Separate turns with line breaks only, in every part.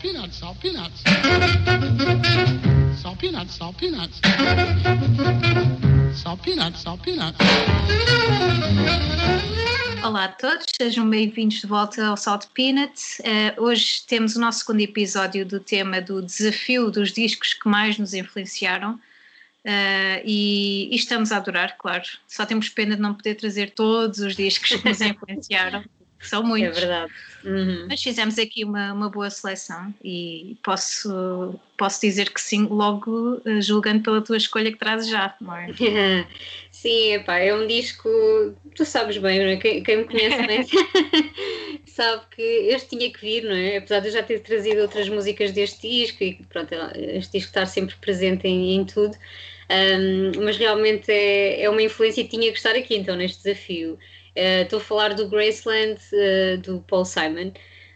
peanuts, salt peanuts. Salt peanuts, salt peanuts. Salt peanuts, salt peanuts.
Olá a todos, sejam bem-vindos de volta ao Salt Peanuts. Uh, hoje temos o nosso segundo episódio do tema do desafio dos discos que mais nos influenciaram. Uh, e, e, estamos a adorar, claro. Só temos pena de não poder trazer todos os discos que nos influenciaram, são muitos.
É verdade.
Uhum. Mas fizemos aqui uma, uma boa seleção e posso, posso dizer que sim, logo uh, julgando pela tua escolha que trazes já, não é?
sim, epá, é um disco, tu sabes bem, é? Quem, quem me conhece né? sabe que este tinha que vir, não é? Apesar de eu já ter trazido outras músicas deste disco e pronto, este disco estar sempre presente em, em tudo. Um, mas realmente é, é uma influência e tinha que estar aqui então neste desafio. Uh, estou a falar do Graceland uh, do Paul Simon,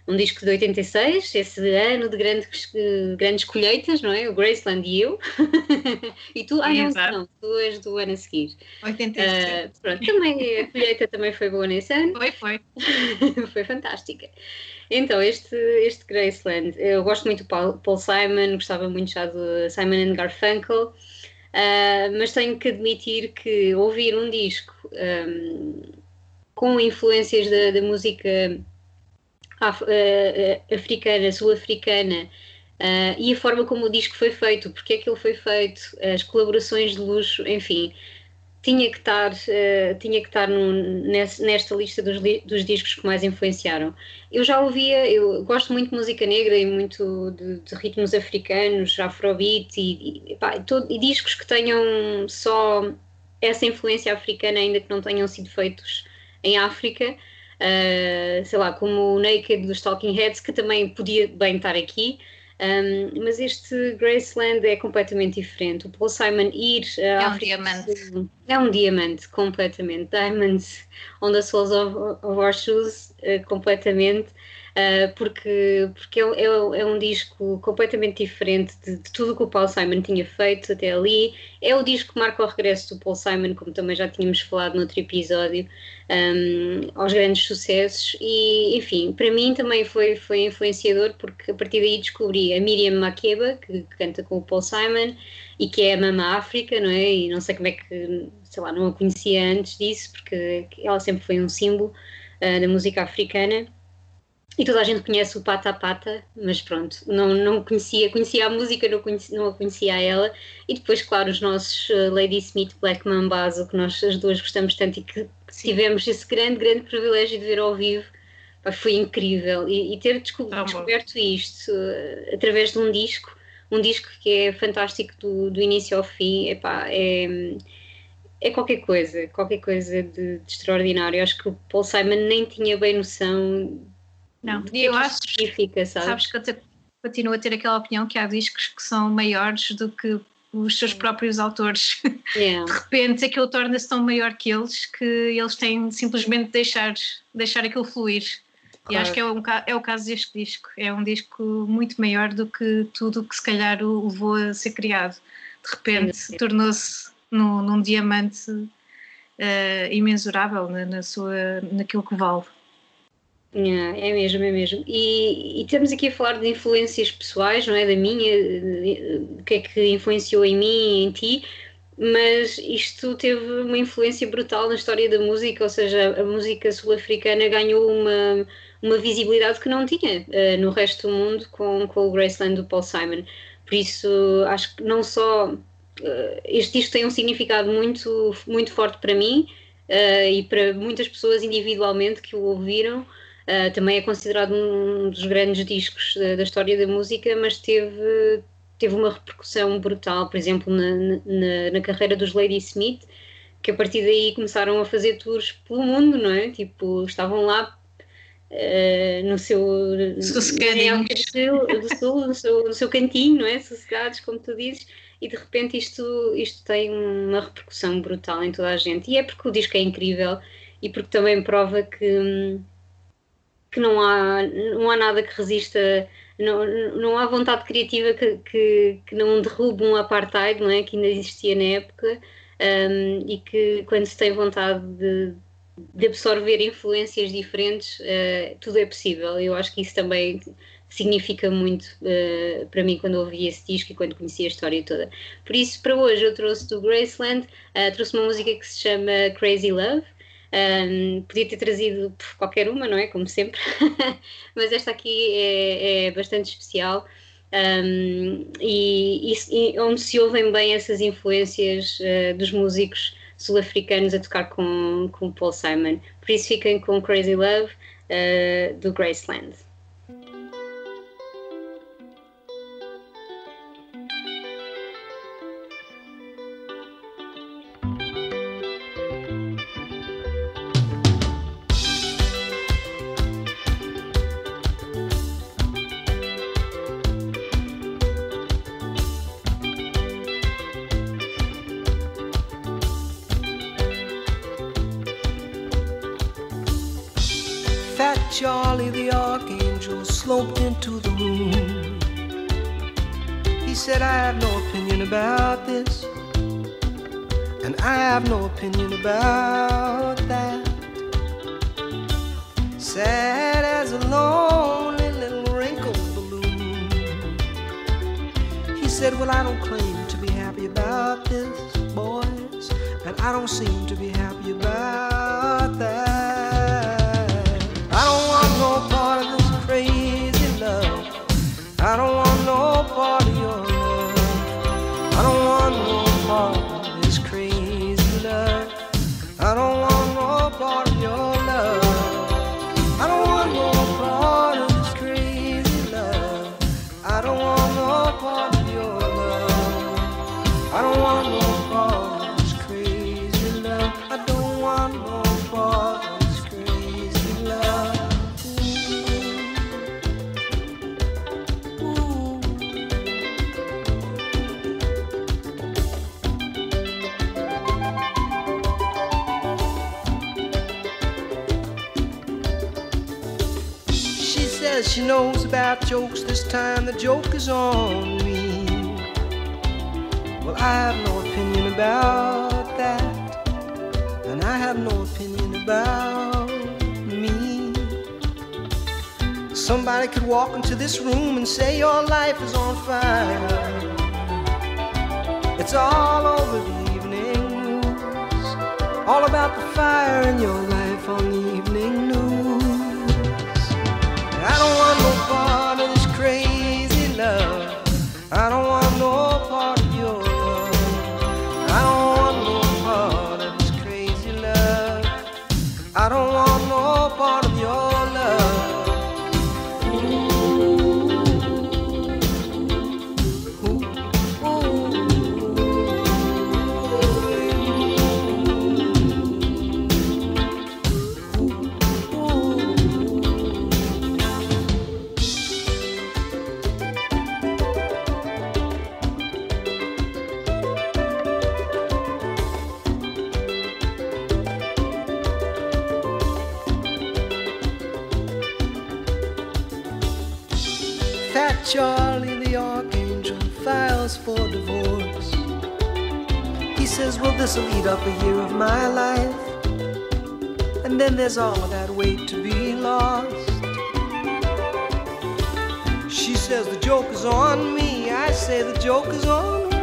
um disco de 86, esse ano de grandes, uh, grandes colheitas, não é? O Graceland e eu. e tu, ah, não, não, tu és do ano a seguir.
86.
pronto, também, a colheita também foi boa nesse ano.
Foi, foi.
foi fantástica. Então, este, este Graceland, eu gosto muito do Paul, Paul Simon, gostava muito já do Simon and Garfunkel. Uh, mas tenho que admitir que ouvir um disco um, com influências da, da música af, uh, africana, sul-africana, uh, e a forma como o disco foi feito, porque é que ele foi feito, as colaborações de luxo, enfim, tinha que estar, uh, tinha que estar nesta lista dos, dos, discos que mais influenciaram. Eu já ouvia, eu gosto muito de música negra e muito de, de ritmos africanos, afrobeat e, e, pá, todo, e, discos que tenham só essa influência africana, ainda que não tenham sido feitos em África. Uh, sei lá, como o Naked dos Talking Heads, que também podia bem estar aqui, um, mas este Graceland é completamente diferente. O Paul Simon ir
é um diamante.
É um diamante, completamente. Diamonds on the soles of, of our shoes, uh, completamente. Uh, porque, porque é, é, é, um disco completamente diferente de, de tudo que o Paul Simon tinha feito até ali. É o disco que marca o regresso do Paul Simon, como também já tínhamos falado no outro episódio, um, aos grandes sucessos. E, enfim, para mim também foi, foi influenciador, porque a partir daí descobri a Miriam Makeba, que, que canta com o Paul Simon e que é a Mama África, não é? E não sei como é que, sei lá, não a conhecia antes disso, porque ela sempre foi um símbolo uh, da música africana. E toda a gente conhece o Pata Pata, mas pronto, não, não conhecia, conhecia a música, não, conhecia, não a conhecia a ela. E depois, claro, os nossos uh, Lady Smith, Black Mambazo, que nós as duas gostamos tanto e que Sim. tivemos esse grande, grande privilégio de ver ao vivo, pá, foi incrível. E, e ter desco ah, descoberto isto uh, através de um disco, um disco que é fantástico do, do início ao fim, epá, é é qualquer coisa, qualquer coisa de, de, extraordinário. Acho que o Paul Simon nem tinha bem noção
não, e eu acho. Significa, sabes? sabes que eu te, continuo a ter aquela opinião que há discos que são maiores do que os seus próprios autores. Yeah. De repente aquilo torna-se tão maior que eles que eles têm simplesmente de deixar, deixar aquilo fluir. Claro. E acho que é, um, é o caso deste disco. É um disco muito maior do que tudo que se calhar o levou a ser criado. De repente tornou-se num, num, diamante uh, imensurável na, na sua, naquilo que vale.
É mesmo, é mesmo. E, e estamos aqui a falar de influências pessoais, não é? Da minha, o que é que influenciou em mim em ti, mas isto teve uma influência brutal na história da música, ou seja, a música sul-africana ganhou uma, uma visibilidade que não tinha uh, no resto do mundo com, com o Graceland do Paul Simon. Por isso, acho que não só uh, este disco tem um significado muito, muito forte para mim uh, e para muitas pessoas individualmente que o ouviram. Uh, também é considerado um dos grandes discos da, da, história da música, mas teve, teve uma repercussão brutal, por exemplo, na, na, na, carreira dos Lady Smith, que a partir daí começaram a fazer tours pelo mundo, não é? Tipo, estavam lá uh, no seu.
Sossegadinhos.
Do, do sul, no seu, no seu cantinho, não é? Sossegados, como tu dizes. E de repente isto, isto tem uma repercussão brutal em toda a gente. E é porque o disco é incrível e porque também prova que hum, que não há, não há nada que resista, não, não há vontade criativa que, que, que não derrube um apartheid, não é? Que ainda existia na época um, e que quando se tem vontade de, de absorver influências diferentes, uh, tudo é possível. Eu acho que isso também significa muito uh, para mim quando ouvi esse disco e quando conheci a história toda. Por isso, para hoje, eu trouxe do Graceland, uh, trouxe uma música que se chama Crazy Love. Um, podia ter trazido qualquer uma, não é? Como sempre, mas esta aqui é, é bastante especial. Um, e, e, onde se ouvem bem essas influências uh, dos músicos sul-africanos a tocar com, com Paul Simon. Por isso fiquem com Crazy Love uh, do Graceland.
He said, I have no opinion about this, and I have no opinion about that. Sad as a lonely little wrinkled balloon. He said, Well, I don't claim to be happy about this, boys, and I don't seem to be happy about that. She knows about jokes. This time the joke is on me. Well, I have no opinion about that. And I have no opinion about me. Somebody could walk into this room and say your life is on fire. It's all over the evening news. All about the fire in your life don't want no part of this crazy love. I don't Charlie the Archangel files for divorce. He says, Well, this'll eat up a year of my life. And then there's all of that weight to be lost. She says, The joke is on me. I say, The joke is on me.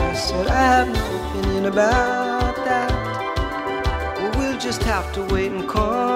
I said, I have no opinion about that. Well, We'll just have to wait and confer.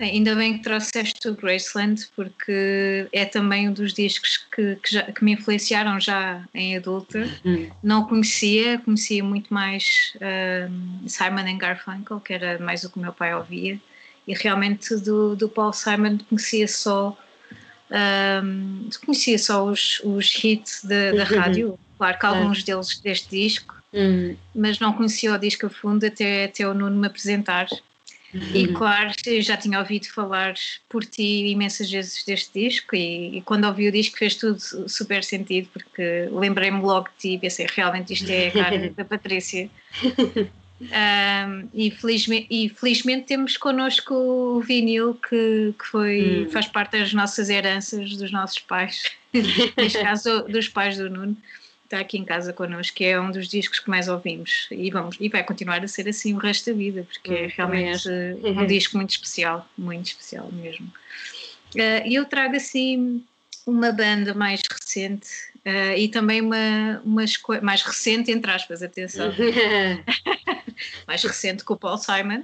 Ainda bem que trouxeste o Graceland, porque é também um dos discos que, que, já, que me influenciaram já em adulta. Uhum. Não conhecia, conhecia muito mais um, Simon Garfunkel, que era mais o que o meu pai ouvia, e realmente do, do Paul Simon conhecia só, um, conhecia só os, os hits da, da uhum. rádio, claro que alguns deles deste disco, uhum. mas não conhecia o disco a fundo até, até o Nuno me apresentar. E uhum. claro, eu já tinha ouvido falar por ti imensas vezes deste disco e, e quando ouvi o disco fez tudo super sentido porque lembrei-me logo de ti e pensei realmente isto é a cara da Patrícia. Um, e, felizmente, e felizmente temos connosco o vinil que, que foi, hum. faz parte das nossas heranças dos nossos pais, neste caso dos pais do Nuno está aqui em casa connosco, que é um dos discos que mais ouvimos e, vamos, e vai continuar a ser assim o resto da vida, porque é realmente um disco muito especial, muito especial mesmo. Uh, e eu trago assim uma banda mais recente uh, e também uma, uma mais recente, entre aspas, atenção. mais recente que o Paul Simon.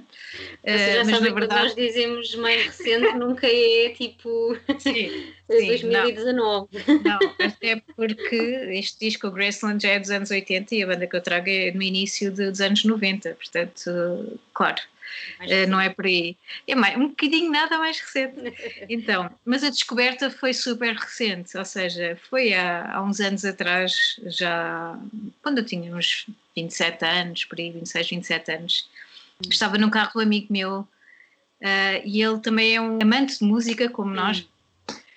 Já uh, mas na verdade... nós dizemos mais recente nunca é tipo sim, sim, 2019.
Não, não, até porque este disco, o Graceland, já é dos anos 80 e a banda que eu trago é no início dos anos 90, portanto, claro, Uh, não é por aí. É mais, um bocadinho nada mais recente. Então, mas a descoberta foi super recente, ou seja, foi há, há uns anos atrás, já quando eu tinha uns 27 anos, por aí, 26, 27 anos. Hum. Estava num carro do amigo meu uh, e ele também é um amante de música, como nós.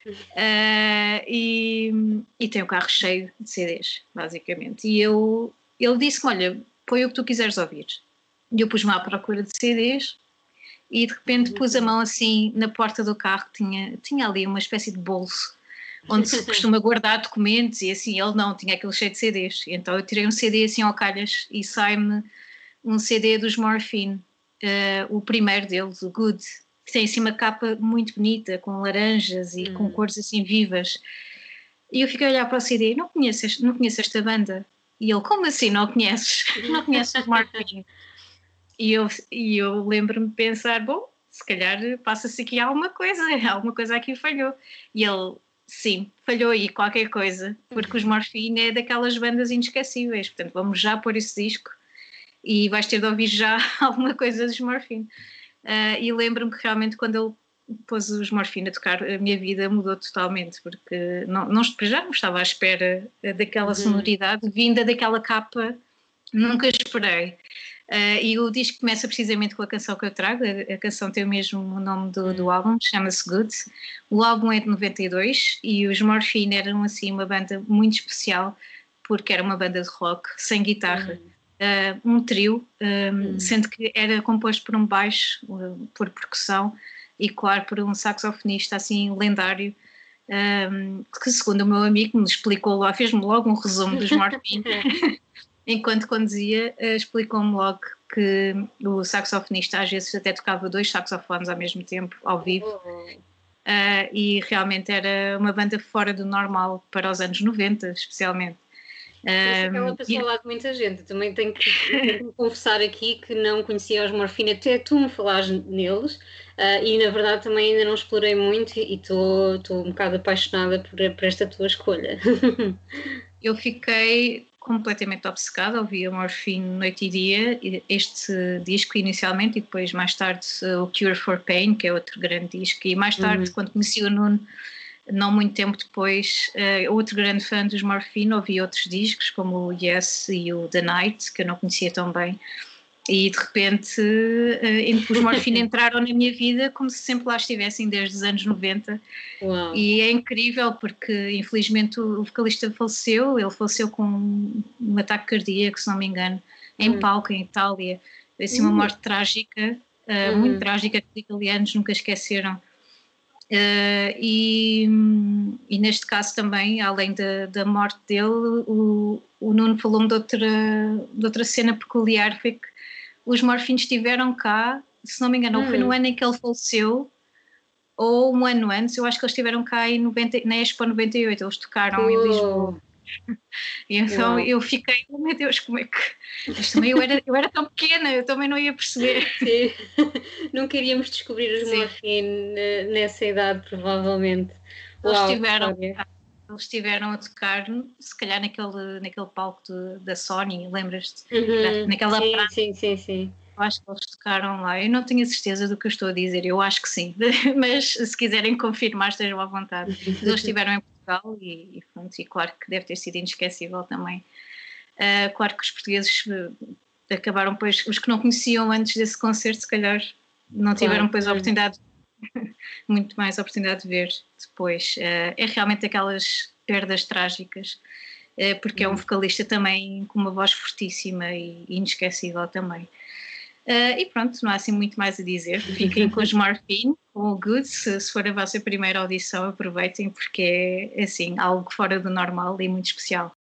Uh, e, e tem o carro cheio de CDs, basicamente. E eu, ele disse-me: Olha, põe o que tu quiseres ouvir. E eu pus-me à procura de CDs e de repente pus a mão assim na porta do carro, tinha, tinha ali uma espécie de bolso onde se costuma guardar documentos e assim, ele não, tinha aquele cheio de CDs. Então eu tirei um CD assim ao calhas e sai-me um CD dos Morphine, uh, o primeiro deles, o Good, que tem assim uma capa muito bonita, com laranjas e hum. com cores assim vivas. E eu fiquei a olhar para o CD, não conheço, não conheço esta banda. E ele, como assim não conheces? Não conheces os Morphine? E eu, e eu lembro-me de pensar, bom, se calhar passa-se aqui alguma coisa, alguma coisa aqui falhou. E ele, sim, falhou aí qualquer coisa, porque os Morphine é daquelas bandas inesquecíveis, portanto vamos já pôr esse disco e vais ter de ouvir já alguma coisa dos Morphine. Uh, e lembro-me que realmente quando ele pôs os Morphine a tocar, a minha vida mudou totalmente, porque não, não, já não estava à espera daquela uhum. sonoridade vinda daquela capa, nunca esperei. Uh, e o disco começa precisamente com a canção que eu trago, a, a canção tem o mesmo nome do, do hum. álbum, chama-se Good. O álbum é de 92 e os Morphine eram assim uma banda muito especial porque era uma banda de rock sem guitarra, uh, um trio, um, hum. sendo que era composto por um baixo, uh, por percussão e claro por um saxofonista assim lendário um, que segundo o meu amigo me explicou lá, fez-me logo um resumo dos Morphine enquanto conduzia, uh, explicou-me logo que o saxofonista às vezes até tocava dois saxofones ao mesmo tempo, ao vivo. Uh, e realmente era uma banda fora do normal para os anos 90, especialmente.
é uma pessoa lá de muita gente. Também tenho que, tenho que confessar aqui que não conhecia os Morfina, até tu me falaste neles, uh, e na verdade também ainda não explorei muito e estou um bocado apaixonada por, por esta tua escolha.
Eu fiquei completamente obcecada, ouvia Morphine noite e dia, este disco inicialmente e depois mais tarde o Cure for Pain, que é outro grande disco, e mais tarde uhum. quando conheci o Nuno, não muito tempo depois, uh, outro grande fã dos Morphine, ouvi outros discos como o Yes e o The Night, que eu não conhecia tão bem, e de repente uh, os Morfina entraram na minha vida como se sempre lá estivessem desde os anos 90. Uau. E é incrível porque infelizmente o vocalista faleceu, ele faleceu com um ataque cardíaco, se não me engano, em uhum. palco em Itália. Foi assim uma uhum. morte trágica, uh, uhum. muito trágica, que os italianos nunca esqueceram. Uh, e, e, neste caso também, além da, da morte dele, o, o Nuno falou-me de outra, de outra cena peculiar, foi que os Morfins estiveram cá, se não me engano, hum. foi no hum. ano em que ele faleceu, ou um ano antes, eu acho que eles estiveram cá em 90, na Expo 98, eles tocaram oh. em Lisboa. E então Uau. eu fiquei, oh meu Deus, como é que. Mas também eu era, eu era tão pequena, eu também não ia perceber.
Sim. não queríamos descobrir os Morphine nessa idade, provavelmente.
Eles Uau, tiveram. Eles estiveram a tocar, se calhar naquele, naquele palco de, da Sony, lembras-te?
Uhum, naquela sim, sim, sim, sim.
Eu acho que eles tocaram lá. Eu não tenho a certeza do que eu estou a dizer, eu acho que sim, mas se quiserem confirmar, estejam à vontade. Eles estiveram em Portugal e, e, pronto, e claro que deve ter sido inesquecível também. Uh, claro que os portugueses eh, acabaram, pois, os que não conheciam antes desse concerto, se calhar não tiveram claro. depois a oportunidade, muito mais oportunidade de ver depois. Uh, é realmente aquelas perdas trágicas, uh, porque é um vocalista também com uma voz fortíssima e inesquecível também. Uh, e pronto, não há assim muito mais a dizer. Fiquem com os Morphine, com o Good. Se, se, for a vossa primeira audição, aproveitem, porque é assim, algo fora do normal e muito especial.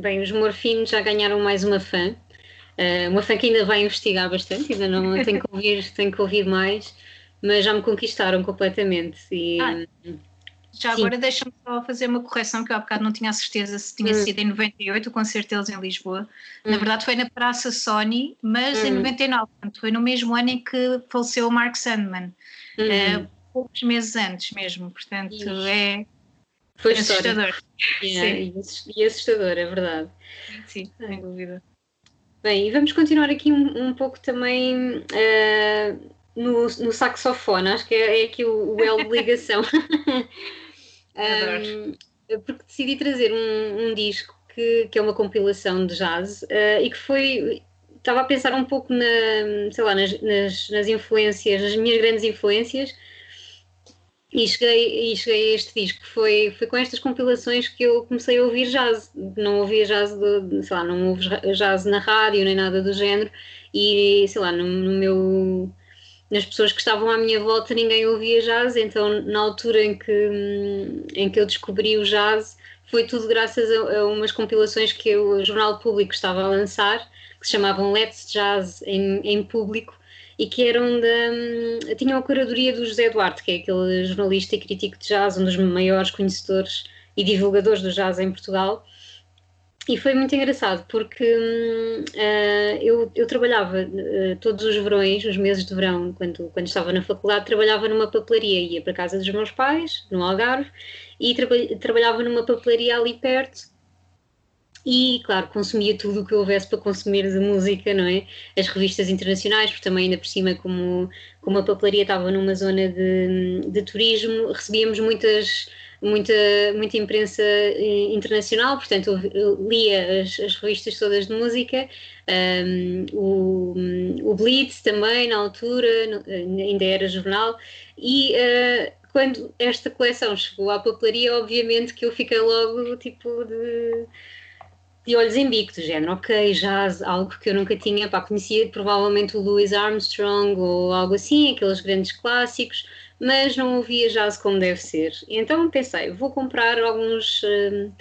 Bem, os morfinos já ganharam mais uma fã, uh, uma fã que ainda vai investigar bastante, ainda não tenho que ouvir, tenho que ouvir mais, mas já me conquistaram completamente. E, ah, já sim. agora deixa-me só fazer uma correção que eu há bocado não tinha a certeza se tinha hum. sido em 98 o concerto deles em Lisboa. Hum. Na verdade foi na Praça Sony, mas hum. em 99, portanto foi no mesmo ano em que faleceu o Mark Sandman. Uh, poucos meses antes mesmo, portanto é
foi assustador. Yeah, e assustador, é verdade.
Sim, sem dúvida.
Bem, e vamos continuar aqui um, um pouco também uh, no, no saxofone, acho que é, é aqui o, o elo de ligação. um, porque decidi trazer um, um disco que, que, é uma compilação de jazz uh, e que foi. Estava a pensar um pouco na, sei lá, nas, nas, nas influências, nas minhas grandes influências, e cheguei, e cheguei a este disco. Foi, foi com estas compilações que eu comecei a ouvir jazz. Não ouvia jazz, de, sei lá, não ouvo jazz na rádio nem nada do género. E, sei lá, no, no meu nas pessoas que estavam à minha volta ninguém ouvia jazz, então na altura em que, em que eu descobri o jazz foi tudo graças a, a umas compilações que o Jornal Público estava a lançar, que se chamavam Let's Jazz em, em Público, e que eram da. tinham a curadoria do José Duarte, que é aquele jornalista e crítico de jazz, um dos maiores conhecedores e divulgadores do jazz em Portugal. E foi muito engraçado porque uh, eu, eu, trabalhava uh, todos os verões, os meses de verão, quando, quando estava na faculdade, trabalhava numa papelaria, ia para casa dos meus pais, no Algarve, e traba trabalhava numa papelaria ali perto. E, claro, consumia tudo o que houvesse para consumir de música, não é? As revistas internacionais, porque também, ainda por cima, como, como a papelaria estava numa zona de, de turismo, recebíamos muitas muita, muita imprensa eh, internacional, portanto eu lia as, as revistas todas de música, um, o, o Blitz também na altura, ainda era jornal, e uh, quando esta coleção chegou à papelaria, obviamente que eu fiquei logo tipo de de olhos em bico, do género, ok, jazz, algo que eu nunca tinha, pá, conhecia provavelmente o Louis Armstrong ou algo assim, aqueles grandes clássicos, mas não ouvia jazz como deve ser. Então pensei, vou comprar alguns, uh,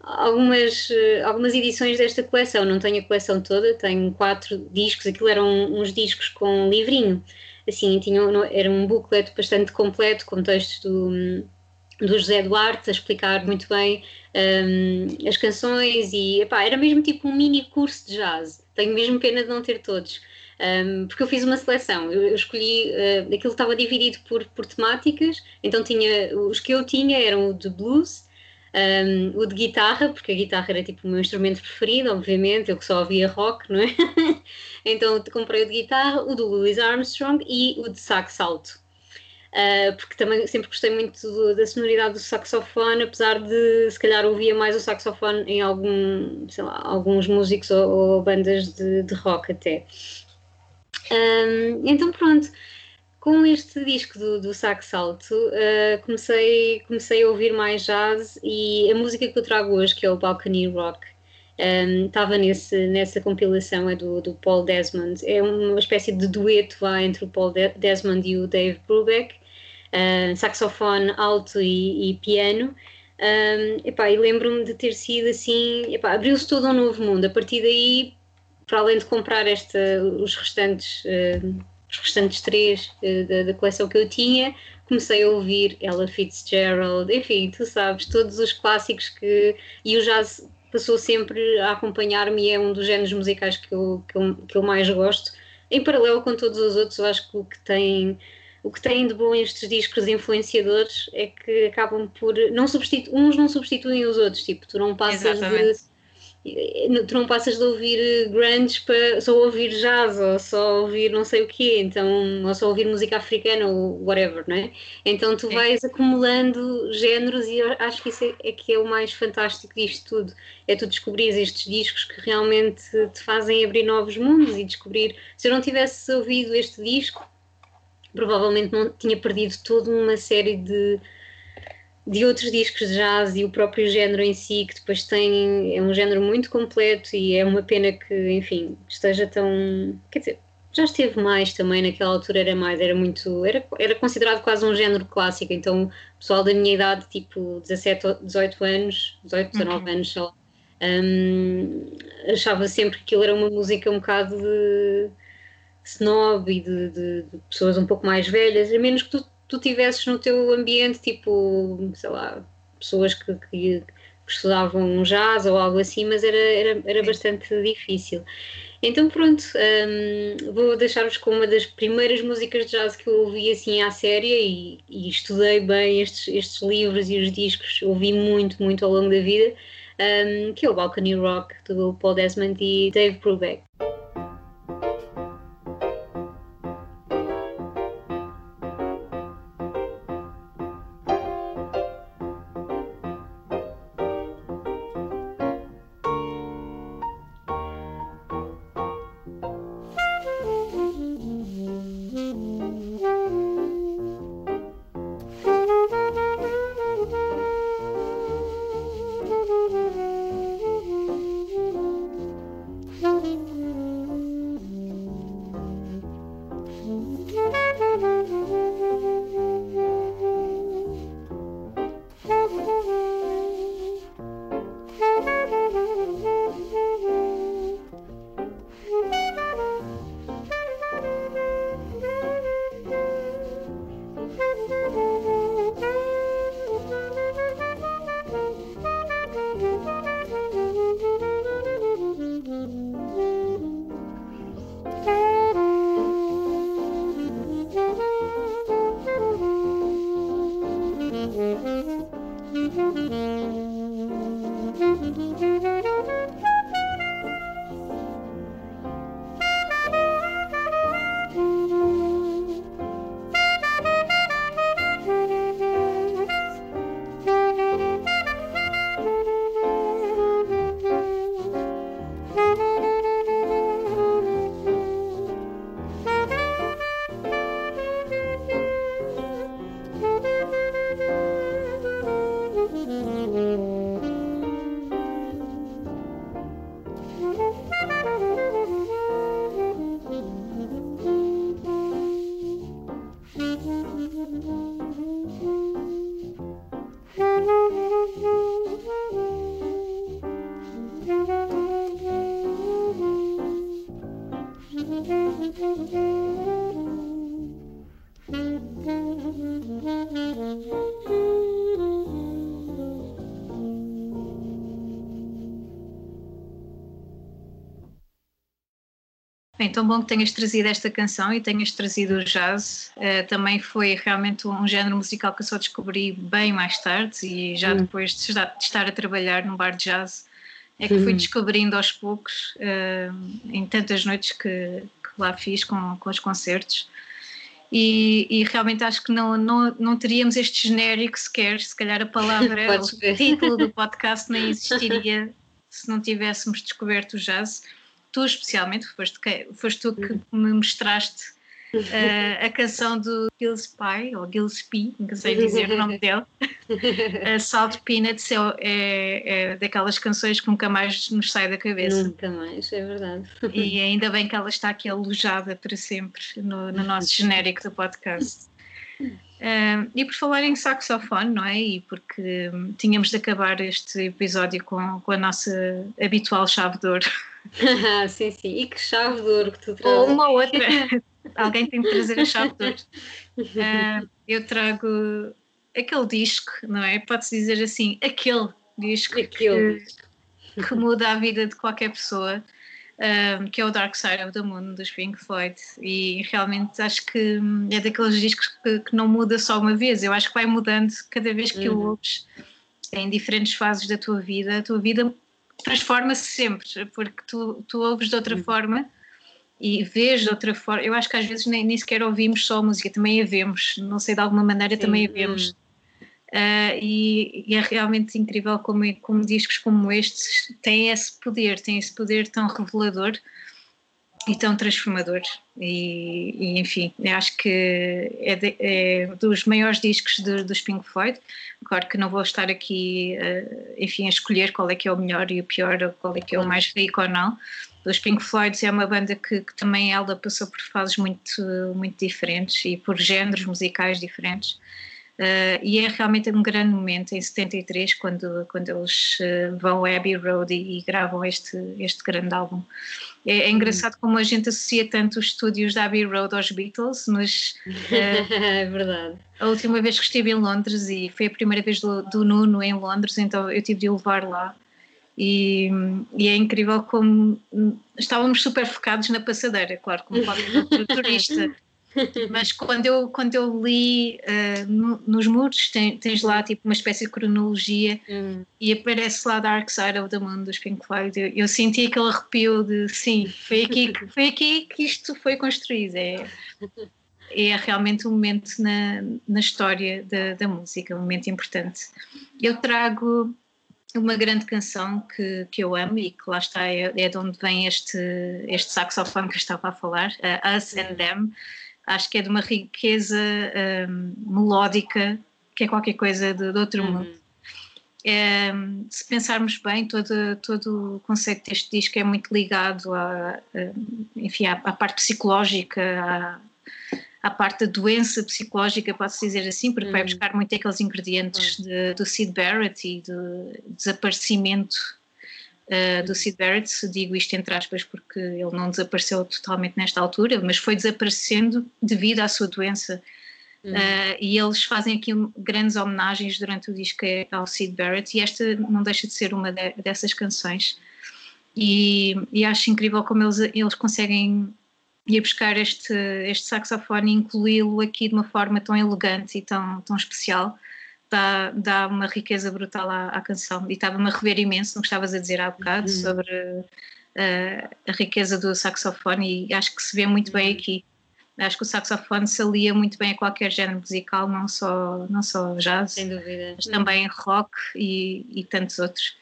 algumas, algumas edições desta coleção. Não tenho a coleção toda, tenho quatro discos, aquilo eram uns discos com um livrinho. Assim, tinha, era um booklet bastante completo com textos do, do José Duarte a explicar muito bem um, as canções e epá, era mesmo tipo um mini curso de jazz. Tenho mesmo pena de não ter todos um, porque eu fiz uma seleção, eu, eu escolhi, uh, aquilo estava dividido por, por temáticas, então tinha, os que eu tinha eram o de blues, um, o de guitarra, porque a guitarra era tipo o meu instrumento preferido, obviamente, eu que só ouvia rock, não é? então comprei o de guitarra, o do Louis Armstrong e o de sax alto. Uh, porque também sempre gostei muito da sonoridade do saxofone, apesar de se calhar ouvia mais o saxofone em algum, lá, alguns músicos ou, ou bandas de, de rock até. Um, então pronto, com este disco do, do Sax Alto uh, comecei, comecei a ouvir mais jazz e a música que eu trago hoje, que é o Balcony Rock, estava um, nesse, nessa compilação, é do, do Paul Desmond. É uma espécie de dueto lá, entre o Paul De Desmond e o Dave Brubeck, uh, saxofone alto e, e piano. Um, epá, e lembro-me de ter sido assim, abriu-se todo um novo mundo. A partir daí para além de comprar esta, os restantes, uh, os restantes três uh, da, da, coleção que eu tinha, comecei a ouvir Ella Fitzgerald, enfim, tu sabes, todos os clássicos que. E o jazz passou sempre a acompanhar-me e é um dos géneros musicais que eu, que eu, que eu mais gosto. Em paralelo com todos os outros, eu acho que o que tem o que tem de bom estes discos influenciadores é que acabam por não substitu uns não substituem os outros, tipo, tu não passas Exatamente. de tu não passas de ouvir eh, grunge para só ouvir jazz ou só ouvir não sei o quê, então, ou só ouvir música africana ou whatever, não é? Então tu vais acumulando géneros e acho que isso é, é, que é o mais fantástico disto tudo, é tu descobrir estes discos que realmente te fazem abrir novos mundos e descobrir, se eu não tivesse ouvido este disco, provavelmente não tinha perdido toda uma série de de outros discos de jazz e o próprio género em si, que depois tem, é um género muito completo e é uma pena que, enfim, esteja tão. Quer dizer, já esteve mais também, naquela altura era mais, era muito. Era, era considerado quase um género clássico, então o pessoal da minha idade, tipo 17, 18 anos, 18, 19 uhum. anos só, um, achava sempre que aquilo era uma música um bocado de snob e de, de, de pessoas um pouco mais velhas, a menos que tu tu tivesses no teu ambiente, tipo, sei lá, pessoas que, que, que estudavam jazz ou algo assim, mas era, era, era bastante difícil. Então pronto, um, vou deixar-vos com uma das primeiras músicas de jazz que eu ouvi assim à séria e, e, estudei bem estes, estes livros e os discos, ouvi muito, muito ao longo da vida, um, que é o Balcony Rock do Paul Desmond e Dave Brubeck.
Bem, tão bom que tenhas trazido esta canção e tenhas trazido o jazz. Uh, também foi realmente um género musical que eu só descobri bem mais tarde e já hum. depois de estar a trabalhar num bar de jazz é que fui hum. descobrindo aos poucos, uh, em tantas noites que, que, lá fiz com, com os concertos. E, e, realmente acho que não, não, não teríamos este genérico sequer, se calhar a palavra, o título do podcast nem existiria se não tivéssemos descoberto o jazz tu especialmente, foste, foste tu que me mostraste uh, a canção do Gillespie, ou Gillespie, nunca sei dizer o nome dele, Salt Peanuts é, é, é, daquelas canções que nunca mais nos sai da cabeça.
Nunca mais, é verdade.
E ainda bem que ela está aqui alojada para sempre no, no nosso genérico do podcast. Uh, e por falar em saxofone, não é? E porque um, tínhamos de acabar este episódio com, com a nossa habitual chave de ouro.
sim, sim. E que chave de ouro que tu trazes.
Ou uma outra. Alguém tem que trazer a chave de ouro. Uh, eu trago aquele disco, não é? Pode-se dizer assim, aquele disco
aquele.
Que, que muda a vida de qualquer pessoa um, que é o Dark Side of the Moon dos Pink Floyd e realmente acho que é daqueles discos que, que, não muda só uma vez, eu acho que vai mudando cada vez que uhum. o ouves em diferentes fases da tua vida, a tua vida transforma-se sempre, porque tu, tu ouves de outra uhum. forma e vês de outra forma. Eu acho que às vezes nem, nem sequer ouvimos só a música, também a vemos, não sei, de alguma maneira Sim. também a vemos. Uh, e, e, é realmente incrível como, como discos como estes têm esse poder, têm esse poder tão revelador e tão transformador. E, e enfim, acho que é, de, é, dos maiores discos de, dos Pink Floyd. Claro que não vou estar aqui, uh, enfim, a escolher qual é que é o melhor e o pior, ou qual é que é o mais rico ou não. Os Pink Floyd é uma banda que, que também ela passou por fases muito, muito diferentes e por géneros musicais diferentes. Uh, e é realmente um grande momento em 73 quando, quando eles uh, vão a Abbey Road e, e, gravam este, este grande álbum. É, é, engraçado como a gente associa tanto os estúdios da Abbey Road aos Beatles, mas
uh, é verdade.
A última vez que estive em Londres e foi a primeira vez do, do Nuno em Londres, então eu tive de o levar lá. E, e, é incrível como hum, estávamos super focados na passadeira, claro, como qualquer turista mas quando eu, quando eu li uh, no, nos muros, tem, tens lá tipo uma espécie de cronologia hum. e aparece lá Dark Side of the Moon dos Pink Floyd. Eu, eu senti aquele arrepio de sim, foi aqui, foi aqui que isto foi construído. É, é realmente um momento na, na história da, da música, um momento importante. Eu trago uma grande canção que, que eu amo e que lá está, é, é de onde vem este, este saxofone que eu estava a falar, uh, Us and Them acho que é de uma riqueza um, melódica que é qualquer coisa de, de outro uhum. mundo. É, se pensarmos bem, todo, todo o conceito deste disco é muito ligado à, enfim, à, à parte psicológica, à, à, parte da doença psicológica, pode-se dizer assim, porque uhum. vai buscar muito aqueles ingredientes uhum. de, do Sid Barrett e do desaparecimento uh, do Sid Barrett, digo isto entre aspas porque ele não desapareceu totalmente nesta altura, mas foi desaparecendo devido à sua doença. Uhum. Uh, e eles fazem aqui grandes homenagens durante o disco ao Sid Barrett, e esta não deixa de ser uma de, dessas canções. E, e, acho incrível como eles, eles conseguem ir buscar este, este saxofone e incluí-lo aqui de uma forma tão elegante e tão, tão especial dá, dá uma riqueza brutal à, à canção. E estava-me a rever imenso no que estavas a dizer há bocado uhum. sobre uh, a riqueza do saxofone e acho que se vê muito bem uhum. aqui. Acho que o saxofone se alia muito bem a qualquer género musical, não só, não só jazz,
Sem dúvida.
mas também rock e, e tantos outros.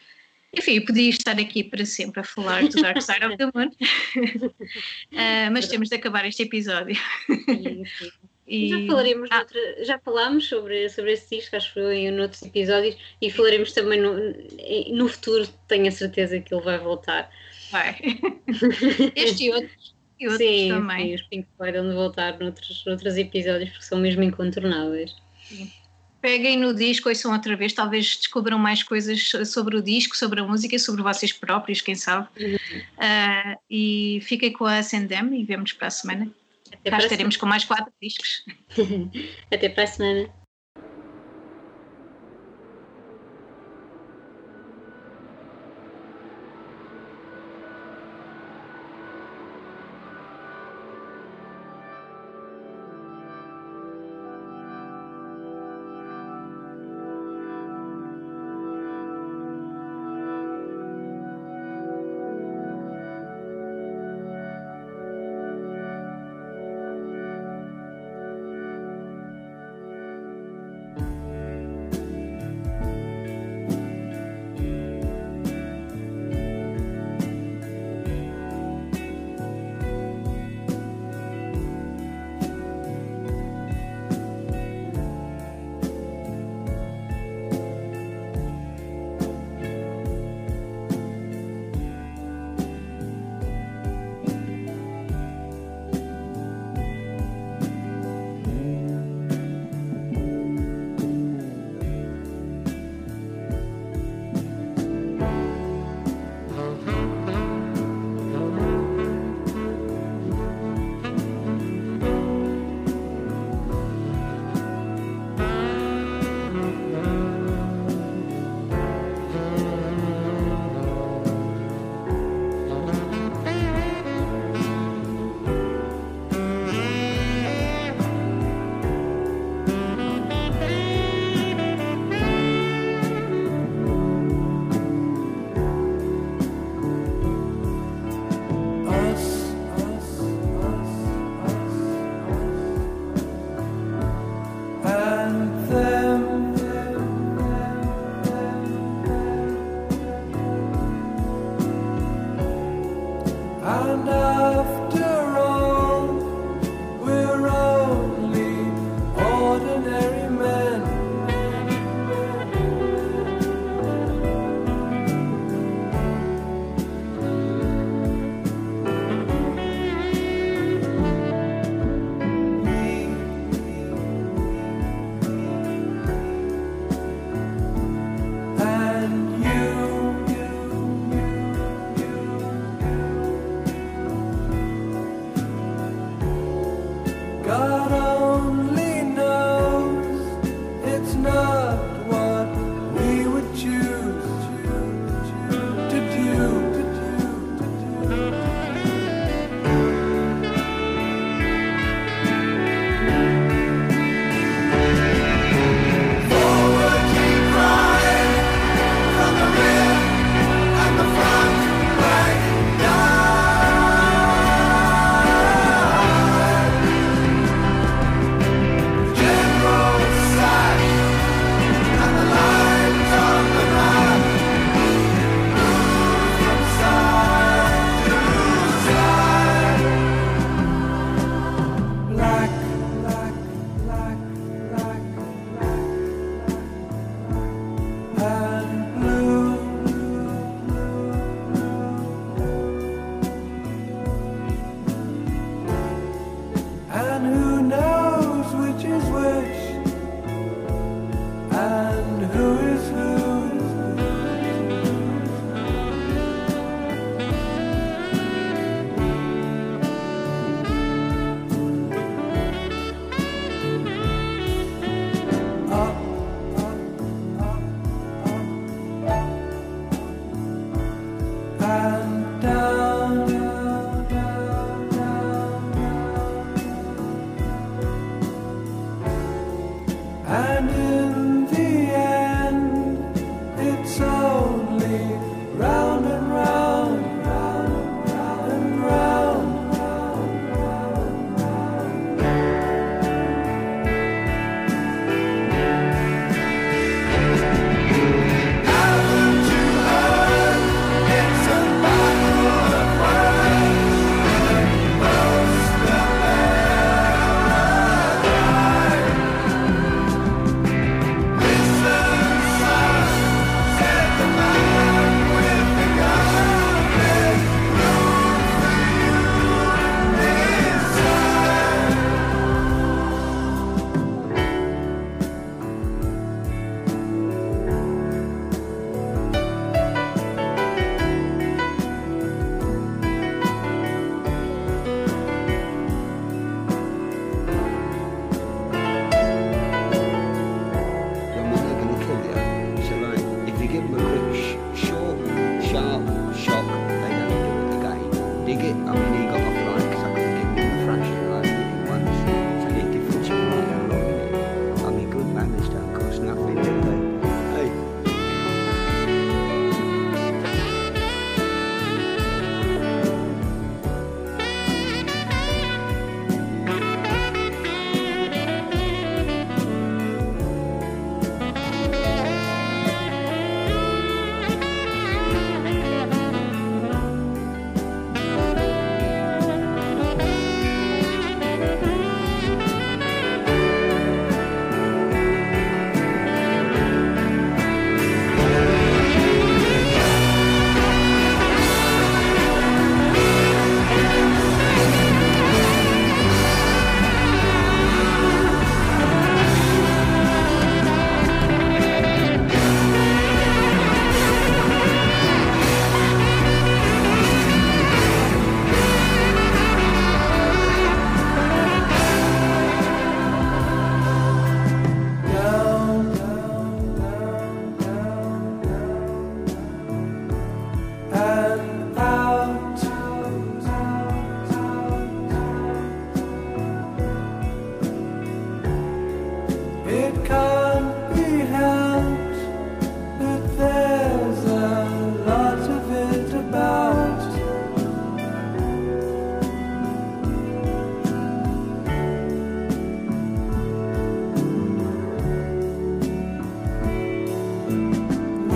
Enfim, podia estar aqui para sempre a falar do Dark Side of the Moon, uh, mas temos de acabar este episódio.
Sim, sim. E... Já falaremos, ah. outra, já falámos sobre, sobre esse disco, acho que foi em outros episódios, e falaremos também no, no futuro, tenho a certeza que ele vai voltar.
Vai. este e outros, e outros
sim,
também.
Sim, os Pink Floyd vão voltar noutros, noutros episódios porque são mesmo incontornáveis.
Peguem no disco, ouçam outra vez, talvez descubram mais coisas sobre o disco, sobre a música, sobre vocês próprios, quem sabe. Uhum. Uh, e fiquem com a Sendem e vemos para a semana. Até Cá estaremos com mais quatro discos.
Até para a semana.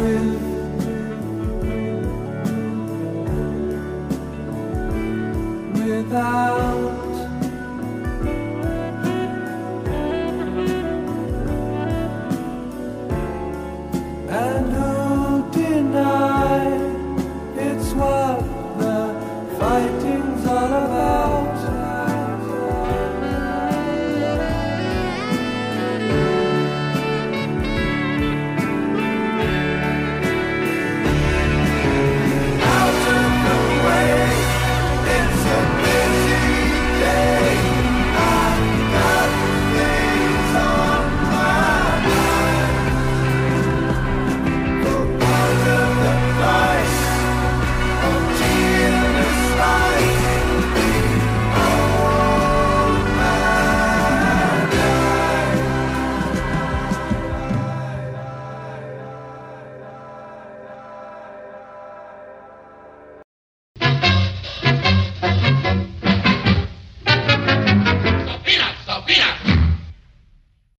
will